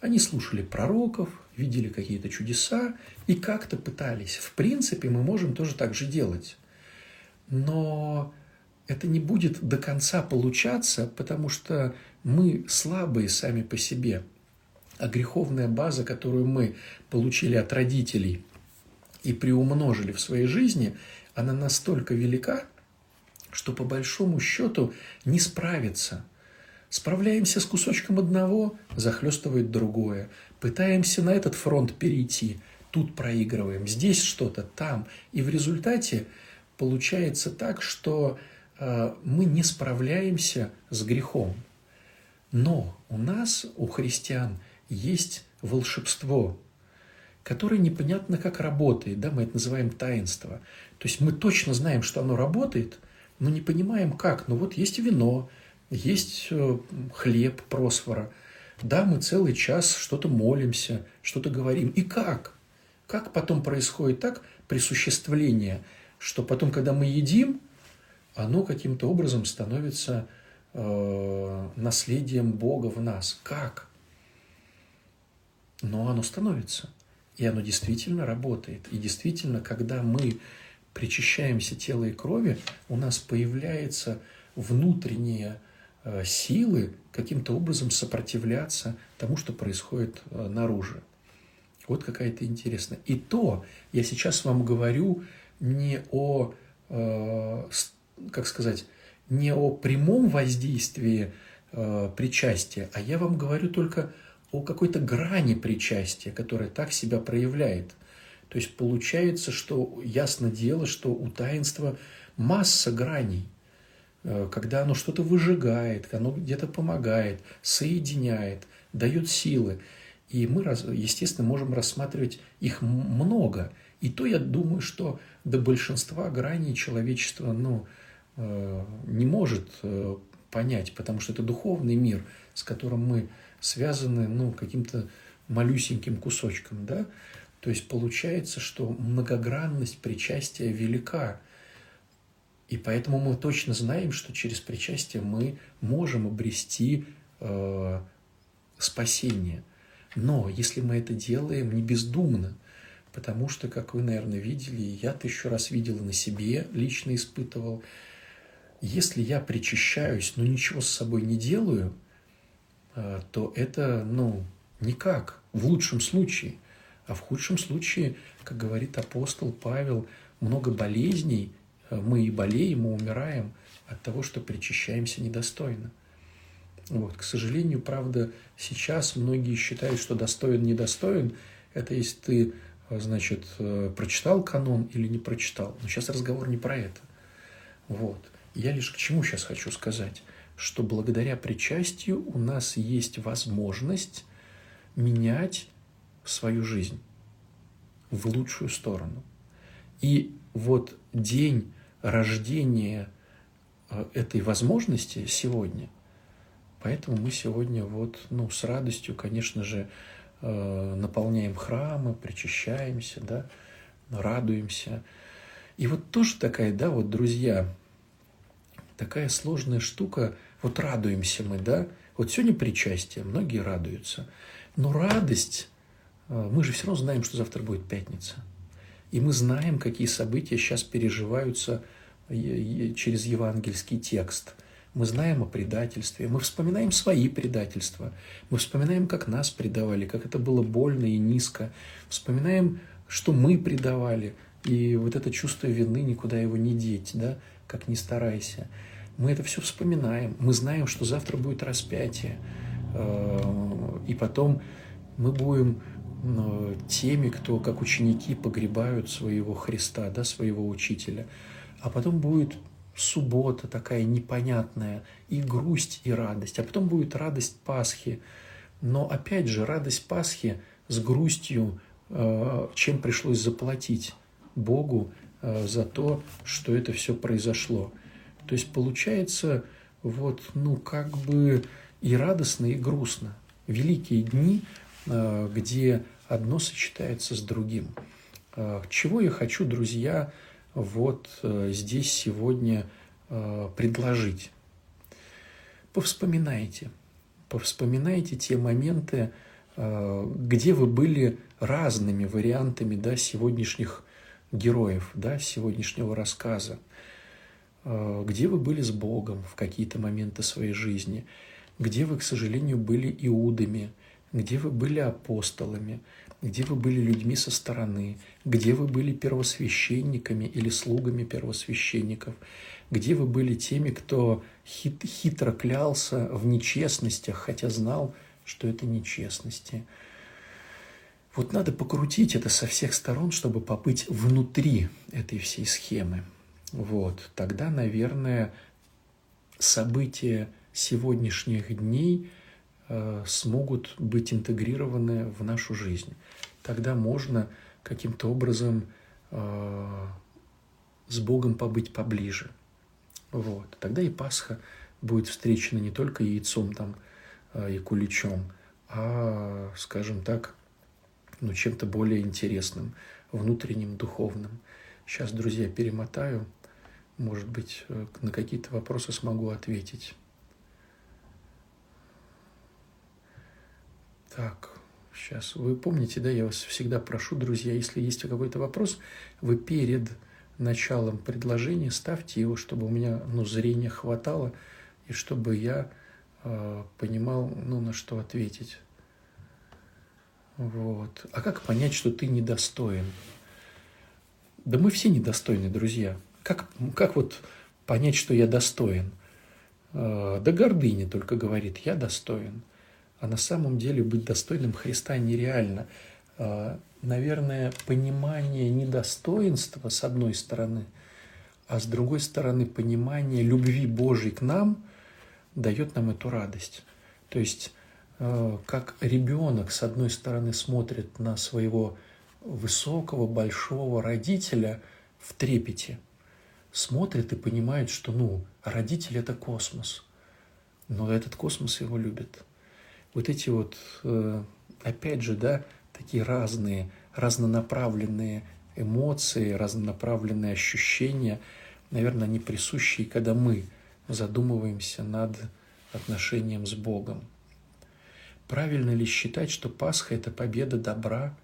Они слушали пророков, видели какие-то чудеса и как-то пытались. В принципе, мы можем тоже так же делать. Но это не будет до конца получаться, потому что мы слабые сами по себе. А греховная база, которую мы получили от родителей и приумножили в своей жизни, она настолько велика, что по большому счету не справится. Справляемся с кусочком одного, захлестывает другое. Пытаемся на этот фронт перейти, тут проигрываем, здесь что-то, там. И в результате получается так, что э, мы не справляемся с грехом. Но у нас, у христиан, есть волшебство, которое непонятно как работает, да, мы это называем таинство. То есть мы точно знаем, что оно работает, но не понимаем как. Ну вот есть вино, есть э, хлеб просфора, да, мы целый час что-то молимся, что-то говорим. И как? Как потом происходит так присуществление, что потом, когда мы едим, оно каким-то образом становится э, наследием Бога в нас. Как? Но оно становится. И оно действительно работает. И действительно, когда мы причащаемся тела и крови, у нас появляется внутренние э, силы каким-то образом сопротивляться тому, что происходит э, наружу. Вот какая-то интересная. И то я сейчас вам говорю не о, э, как сказать, не о прямом воздействии э, причастия, а я вам говорю только о какой-то грани причастия, которая так себя проявляет. То есть получается, что ясно дело, что у таинства масса граней, э, когда оно что-то выжигает, оно где-то помогает, соединяет, дает силы. И мы, естественно, можем рассматривать их много. И то я думаю, что до большинства граней человечество ну, э, не может э, понять, потому что это духовный мир, с которым мы связаны ну, каким-то малюсеньким кусочком. Да? То есть получается, что многогранность причастия велика. И поэтому мы точно знаем, что через причастие мы можем обрести э, спасение. Но если мы это делаем не бездумно, потому что, как вы, наверное, видели, я тысячу раз видел на себе, лично испытывал, если я причащаюсь, но ничего с собой не делаю – Э, то это, ну, никак, в лучшем случае. А в худшем случае, как говорит апостол Павел, много болезней, мы и болеем, и умираем от того, что причащаемся недостойно. Вот. К сожалению, правда, сейчас многие считают, что достоин, недостоин. Это если ты, э, значит, прочитал канон или не прочитал. Но сейчас разговор не про это. Вот. Я лишь к чему сейчас хочу сказать – что благодаря причастию у нас есть возможность менять свою жизнь в лучшую сторону. И вот день рождения э, этой возможности сегодня, поэтому мы сегодня вот, ну, с радостью, конечно же, э, наполняем храмы, причащаемся, да, радуемся. И вот тоже такая, да, вот, друзья, такая сложная штука – вот радуемся мы, да? Вот сегодня причастие, многие радуются. Но радость, э, мы же все равно знаем, что завтра будет пятница. И мы знаем, какие события сейчас переживаются через евангельский текст. Мы знаем о предательстве, мы вспоминаем свои предательства, мы вспоминаем, как нас предавали, как это было больно и низко, вспоминаем что мы предавали. И вот это чувство вины, никуда его не деть, да, как ни старайся. Мы это все вспоминаем. Мы знаем, что завтра будет распятие. Э, и потом мы будем э, теми, кто, как ученики, погребают своего Христа, да, своего учителя. А потом будет суббота такая непонятная, и грусть, и радость. А потом будет радость Пасхи. Но опять же, радость Пасхи с грустью, э, чем пришлось заплатить Богу за то, что это все произошло. То есть получается вот, ну, как бы и радостно, и грустно. Великие дни, э, где одно сочетается с другим. Э, чего я хочу, друзья, вот э, здесь сегодня предложить? Повспоминайте, повспоминайте те моменты, где вы были разными вариантами да, сегодняшних героев, да, сегодняшнего рассказа. Э, где вы были с Богом в какие-то моменты своей жизни, где вы, к сожалению, были иудами, где вы были апостолами, где вы были людьми со стороны, где вы были первосвященниками или слугами первосвященников, где вы были теми, кто хит, хитро клялся в нечестностях, хотя знал, что это нечестности. Вот надо покрутить это со всех сторон, чтобы побыть внутри этой всей схемы – вот, тогда, наверное, события сегодняшних дней смогут быть интегрированы в нашу жизнь. Тогда можно каким-то образом э, с Богом побыть поближе. Вот. Тогда и Пасха будет встречена не только яйцом там, э, и куличом, а, скажем так, ну, чем-то более интересным, внутренним, духовным. Сейчас, друзья, перемотаю – может быть, э, на какие-то вопросы смогу ответить. Так, сейчас. Вы помните, да, я вас всегда прошу, друзья, если есть какой-то вопрос, вы перед началом предложения ставьте его, чтобы у меня ну, зрения хватало, и чтобы я э, понимал, ну, на что ответить. Вот. А как понять, что ты недостоин? Да мы все недостойны, друзья. Как, как вот понять, что я достоин? Э, да гордыня только говорит, я достоин. А на самом деле быть достойным Христа нереально. Э, наверное, понимание недостоинства с одной стороны, а с другой стороны понимание любви Божьей к нам дает нам эту радость. То есть э, как ребенок с одной стороны смотрит на своего высокого, большого родителя в трепете – смотрит и понимает, что, ну, родитель – это космос, но этот космос его любит. Вот эти вот, э, опять же, да, такие разные, разнонаправленные эмоции, разнонаправленные ощущения, наверное, они присущи, когда мы задумываемся над отношением с Богом. Правильно ли считать, что Пасха – это победа добра,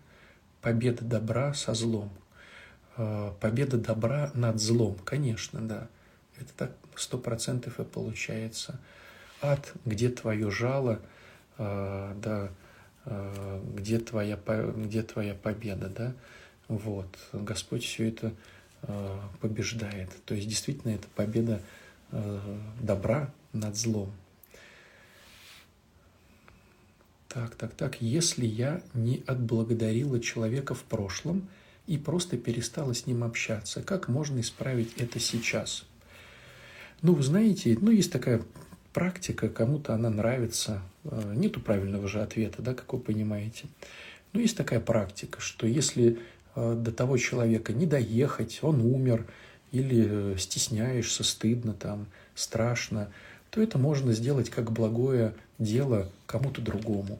победа добра со злом? Э, победа добра над злом, конечно, да. Это так сто процентов и получается. Ад, где твое жало, да, э, где твоя, где твоя победа, да. Вот, Господь все это побеждает. То есть действительно это победа добра над злом. Так, так, так. Если я не отблагодарила человека в прошлом – и просто перестала с ним общаться. Как можно исправить это сейчас? Ну, вы знаете, ну, есть такая практика, кому-то она нравится. Э, нету правильного же ответа, да, как вы понимаете. Но есть такая практика, что если э, до того человека не доехать, он умер, или стесняешься, стыдно там, страшно, то это можно сделать как благое дело кому-то другому.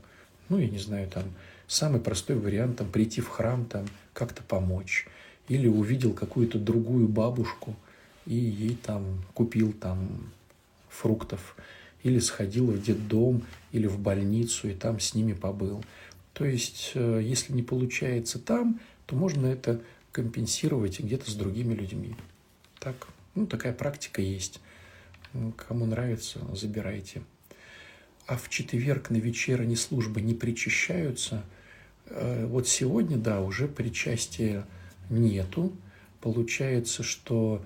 Ну, я не знаю, там, самый простой вариант, там, прийти в храм, там, как-то помочь. Или увидел какую-то другую бабушку и ей там купил там фруктов. Или сходил в детдом или в больницу и там с ними побыл. То есть, э, если не получается там, то можно это компенсировать где-то с другими людьми. Так, ну, такая практика есть. Кому нравится, забирайте. А в четверг на вечерней службы не причащаются – Э, вот сегодня, да, уже причастия нету. Получается, что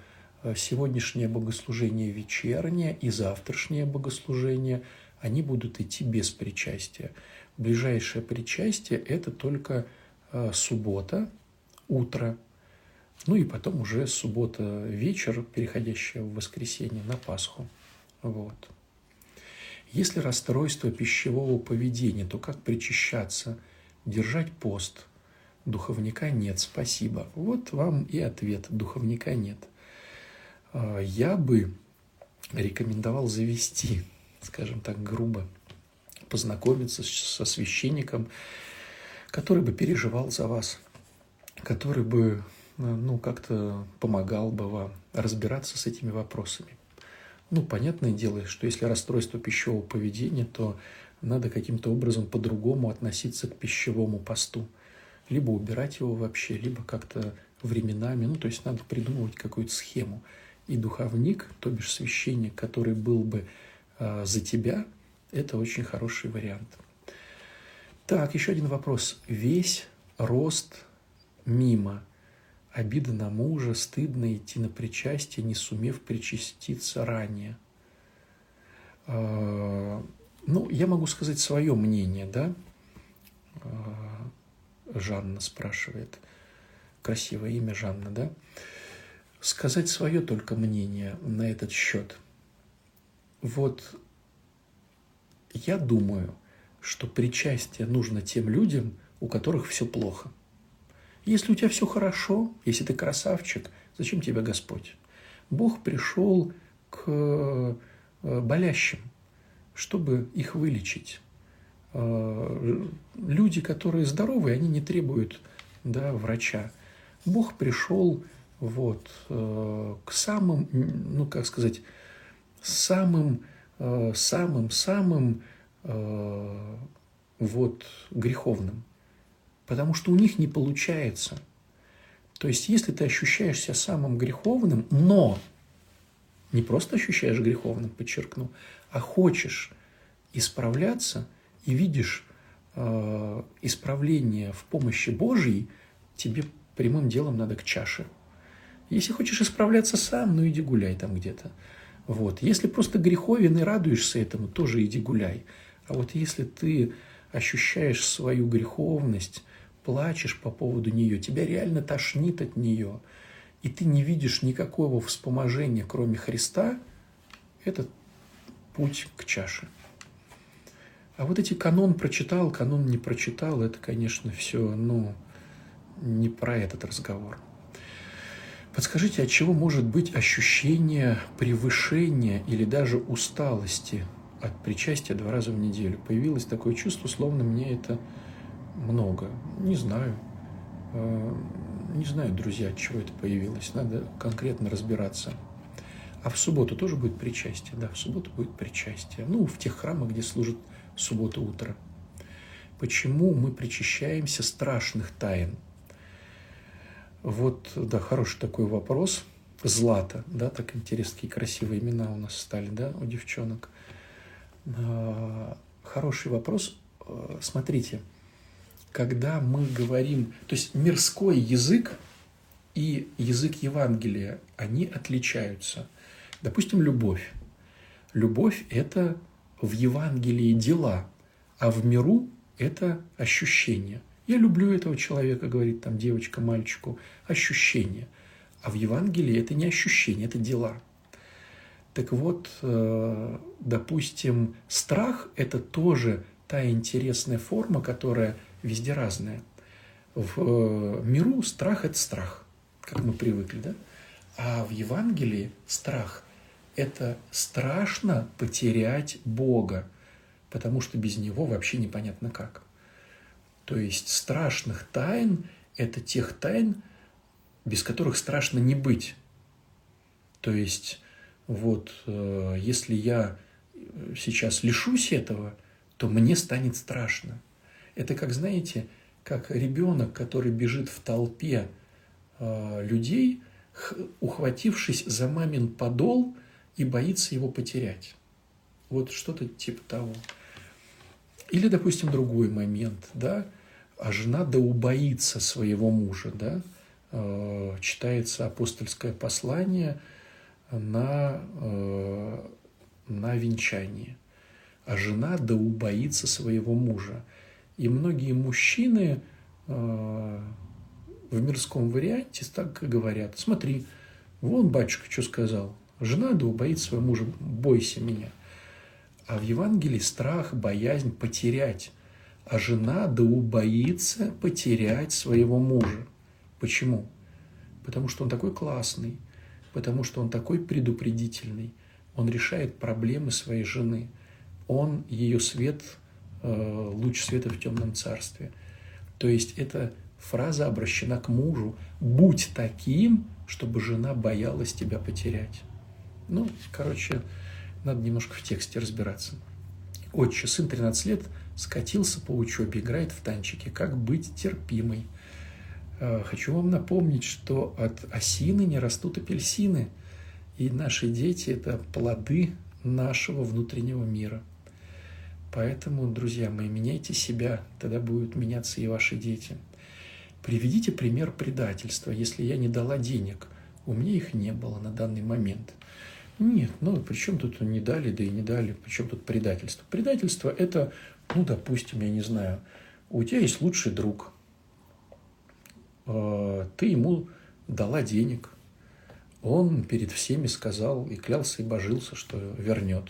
сегодняшнее богослужение вечернее и завтрашнее богослужение, они будут идти без причастия. Ближайшее причастие – это только э, суббота, утро, ну и потом уже суббота вечер, переходящая в воскресенье на Пасху. Вот. Если расстройство пищевого поведения, то как причащаться? Держать пост. Духовника нет, спасибо. Вот вам и ответ. Духовника нет. А, я бы рекомендовал завести, скажем так, грубо, познакомиться со священником, который бы переживал за вас, который бы ну, как-то помогал бы вам разбираться с этими вопросами. Ну, понятное дело, что если расстройство пищевого поведения, то надо каким-то образом по-другому относиться к пищевому посту. Либо убирать его вообще, либо как-то временами. Ну, то есть надо придумывать какую-то схему. И духовник, то бишь священник, который был бы э, за тебя, это очень хороший вариант. Так, еще один вопрос. Весь рост мимо – Обида на мужа, стыдно идти на причастие, не сумев причаститься ранее. А, ну, я могу сказать свое мнение, да? А, Жанна спрашивает. Красивое имя Жанна, да? Сказать свое только мнение на этот счет. Вот я думаю, что причастие нужно тем людям, у которых все плохо – если у тебя все хорошо, если ты красавчик, зачем тебе Господь? Бог пришел к э, болящим, чтобы их вылечить. Э, люди, которые здоровые, они не требуют да, врача. Бог пришел вот, э, к самым, ну как сказать, самым, самым, самым вот, греховным – потому что у них не получается. То есть, если ты ощущаешь себя самым греховным, но не просто ощущаешь греховным, подчеркну, а хочешь исправляться и видишь э, исправление в помощи Божьей, тебе прямым делом надо к чаше. Если хочешь исправляться сам, ну иди гуляй там где-то. Вот. Если просто греховен и радуешься этому, тоже иди гуляй. А вот если ты ощущаешь свою греховность, плачешь по поводу нее, тебя реально тошнит от нее, и ты не видишь никакого вспоможения, кроме Христа, это путь к чаше. А вот эти канон прочитал, канон не прочитал, это, конечно, все, ну, не про этот разговор. Подскажите, от чего может быть ощущение превышения или даже усталости от причастия два раза в неделю? Появилось такое чувство, словно мне это много. Не знаю. Э, не знаю, друзья, от чего это появилось. Надо конкретно разбираться. А в субботу тоже будет причастие? Да, в субботу будет причастие. Ну, в тех храмах, где служит суббота утро. Почему мы причащаемся страшных тайн? Вот, да, хороший такой вопрос. Злата, да, так интересные красивые имена у нас стали, да, у девчонок. А, хороший вопрос. Э, смотрите, когда мы говорим, то есть мирской язык и язык Евангелия, они отличаются. Допустим, любовь. Любовь – это в Евангелии дела, а в миру – это ощущение. Я люблю этого человека, говорит там девочка мальчику, ощущение. А в Евангелии это не ощущение, это дела. Так вот, э, допустим, страх – это тоже та интересная форма, которая везде разное. В э, миру страх – это страх, как мы привыкли, да? А в Евангелии страх – это страшно потерять Бога, потому что без Него вообще непонятно как. То есть страшных тайн – это тех тайн, без которых страшно не быть. То есть вот э, если я сейчас лишусь этого, то мне станет страшно. Это как, знаете, как ребенок, который бежит в толпе э, людей, ухватившись за мамин подол и боится его потерять. Вот что-то типа того. Или, допустим, другой момент, да, а жена да убоится своего мужа, да, э, читается апостольское послание на, э, на венчании. А жена да убоится своего мужа. И многие мужчины э, в мирском варианте так говорят, смотри, вон батюшка что сказал, жена да убоит своего мужа, бойся меня. А в Евангелии страх, боязнь потерять а жена да убоится потерять своего мужа. Почему? Потому что он такой классный, потому что он такой предупредительный, он решает проблемы своей жены, он ее свет, э, луч света в темном царстве. То есть эта фраза обращена к мужу. Будь таким, чтобы жена боялась тебя потерять. Ну, короче, надо немножко в тексте разбираться. Отче, сын 13 лет, скатился по учебе, играет в танчики. Как быть терпимой? Э, хочу вам напомнить, что от осины не растут апельсины. И наши дети – это плоды нашего внутреннего мира. Поэтому, друзья мои, меняйте себя, тогда будут меняться и ваши дети. Приведите пример предательства, если я не дала денег. У меня их не было на данный момент. Нет, ну при чем тут не дали, да и не дали, при чем тут предательство? Предательство – это ну, допустим, я не знаю, у тебя есть лучший друг, э, ты ему дала денег, он перед всеми сказал и клялся, и божился, что вернет.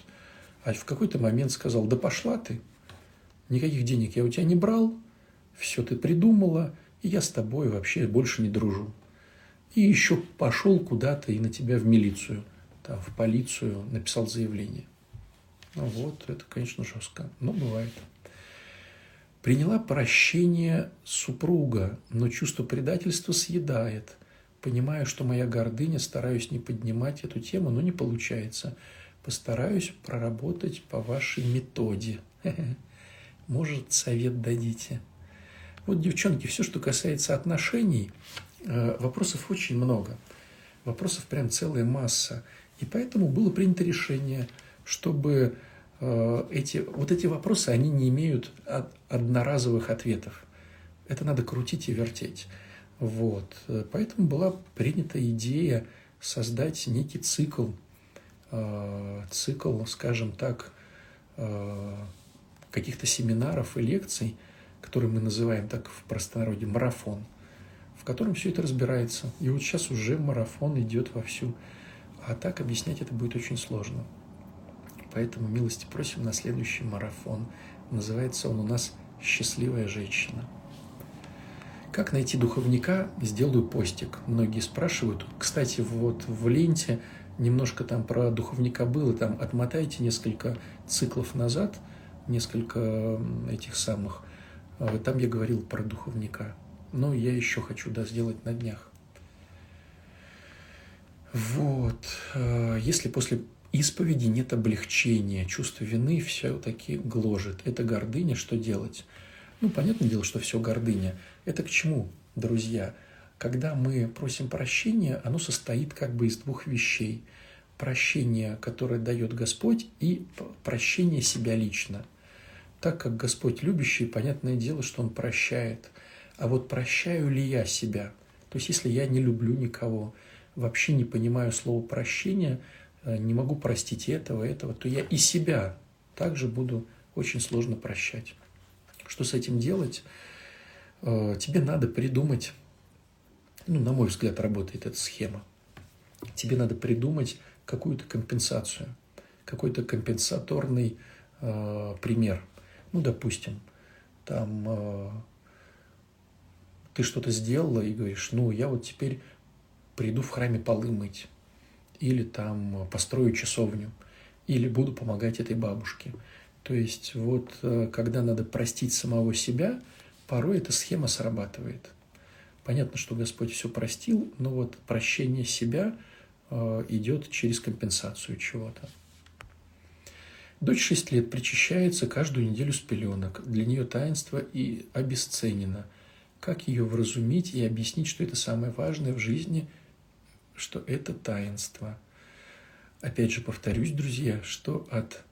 А в какой-то момент сказал, да пошла ты, никаких денег я у тебя не брал, все ты придумала, и я с тобой вообще больше не дружу. И еще пошел куда-то и на тебя в милицию, там, в полицию написал заявление. Ну вот, это, конечно, жестко, но бывает. Приняла прощение супруга, но чувство предательства съедает. Понимаю, что моя гордыня, стараюсь не поднимать эту тему, но не получается. Постараюсь проработать по вашей методе. Может, совет дадите. Вот, девчонки, все, что касается отношений, э, вопросов очень много. Вопросов прям целая масса. И поэтому было принято решение – чтобы э, эти, вот эти вопросы, они не имеют одноразовых ответов. Это надо крутить и вертеть. Вот. Поэтому была принята идея создать некий цикл, э, цикл, скажем так, э, каких-то семинаров и лекций, которые мы называем так в простонародье марафон, в котором все это разбирается. И вот сейчас уже марафон идет вовсю. А так объяснять это будет очень сложно. Поэтому милости просим на следующий марафон. Называется он у нас «Счастливая женщина». Как найти духовника? Сделаю постик. Многие спрашивают. Кстати, вот в ленте немножко там про духовника было. Там отмотайте несколько циклов назад, несколько этих самых. Э, там я говорил про духовника. Но я еще хочу да, сделать на днях. Вот. Э, если после исповеди нет облегчения, чувство вины все-таки гложет. Это гордыня, что делать? Ну, понятное дело, что все гордыня. Это к чему, друзья? Когда мы просим прощения, оно состоит как бы из двух вещей. Прощение, которое дает Господь, и прощение себя лично. Так как Господь любящий, понятное дело, что Он прощает. А вот прощаю ли я себя? То есть, если я не люблю никого, вообще не понимаю слова прощения – Э, не могу простить этого, этого, то я и себя также буду очень сложно прощать. Что с этим делать? Э, тебе надо придумать, ну, на мой взгляд, работает эта схема. Тебе надо придумать какую-то компенсацию, какой-то компенсаторный э, пример. Ну, допустим, там э, ты что-то сделала и говоришь, ну, я вот теперь приду в храме полы мыть или там построю часовню, или буду помогать этой бабушке. То есть вот э, когда надо простить самого себя, порой эта схема срабатывает. Понятно, что Господь все простил, но вот прощение себя э, идет через компенсацию чего-то. Дочь 6 лет причащается каждую неделю с пеленок. Для нее таинство и обесценено. Как ее вразумить и объяснить, что это самое важное в жизни – что это таинство. Опять же повторюсь, друзья, что от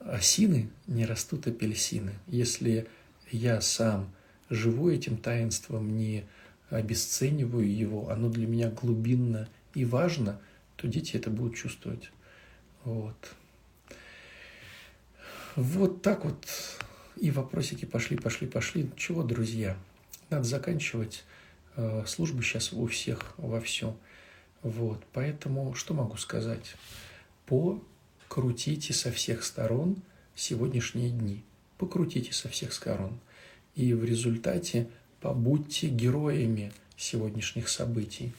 осины не растут апельсины. Если я сам живу этим таинством, не обесцениваю его, оно для меня глубинно и важно, то дети это будут чувствовать. Вот. Вот так вот и вопросики пошли, пошли, пошли. Чего, друзья? Надо заканчивать. Э, службы сейчас у всех во всем. Вот. Поэтому что могу сказать? Покрутите со всех сторон сегодняшние дни. Покрутите со всех сторон. И в результате побудьте героями сегодняшних событий.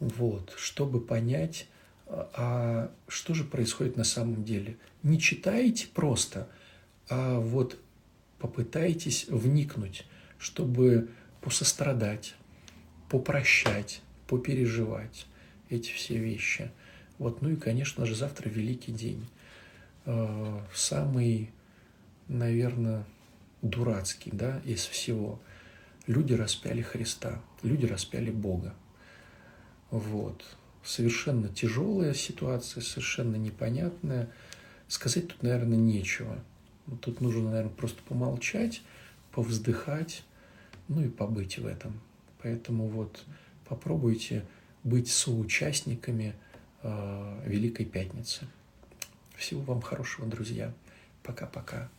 Вот, чтобы понять, а что же происходит на самом деле. Не читайте просто, а вот попытайтесь вникнуть, чтобы посострадать, попрощать, попереживать эти все вещи. Вот, ну и, конечно же, завтра великий день. А, самый, наверное, дурацкий, да, из всего. Люди распяли Христа, люди распяли Бога. Вот. Совершенно тяжелая ситуация, совершенно непонятная. Сказать тут, наверное, нечего. Тут нужно, наверное, просто помолчать, повздыхать, ну и побыть в этом. Поэтому вот попробуйте быть соучастниками э, Великой Пятницы. Всего вам хорошего, друзья. Пока-пока.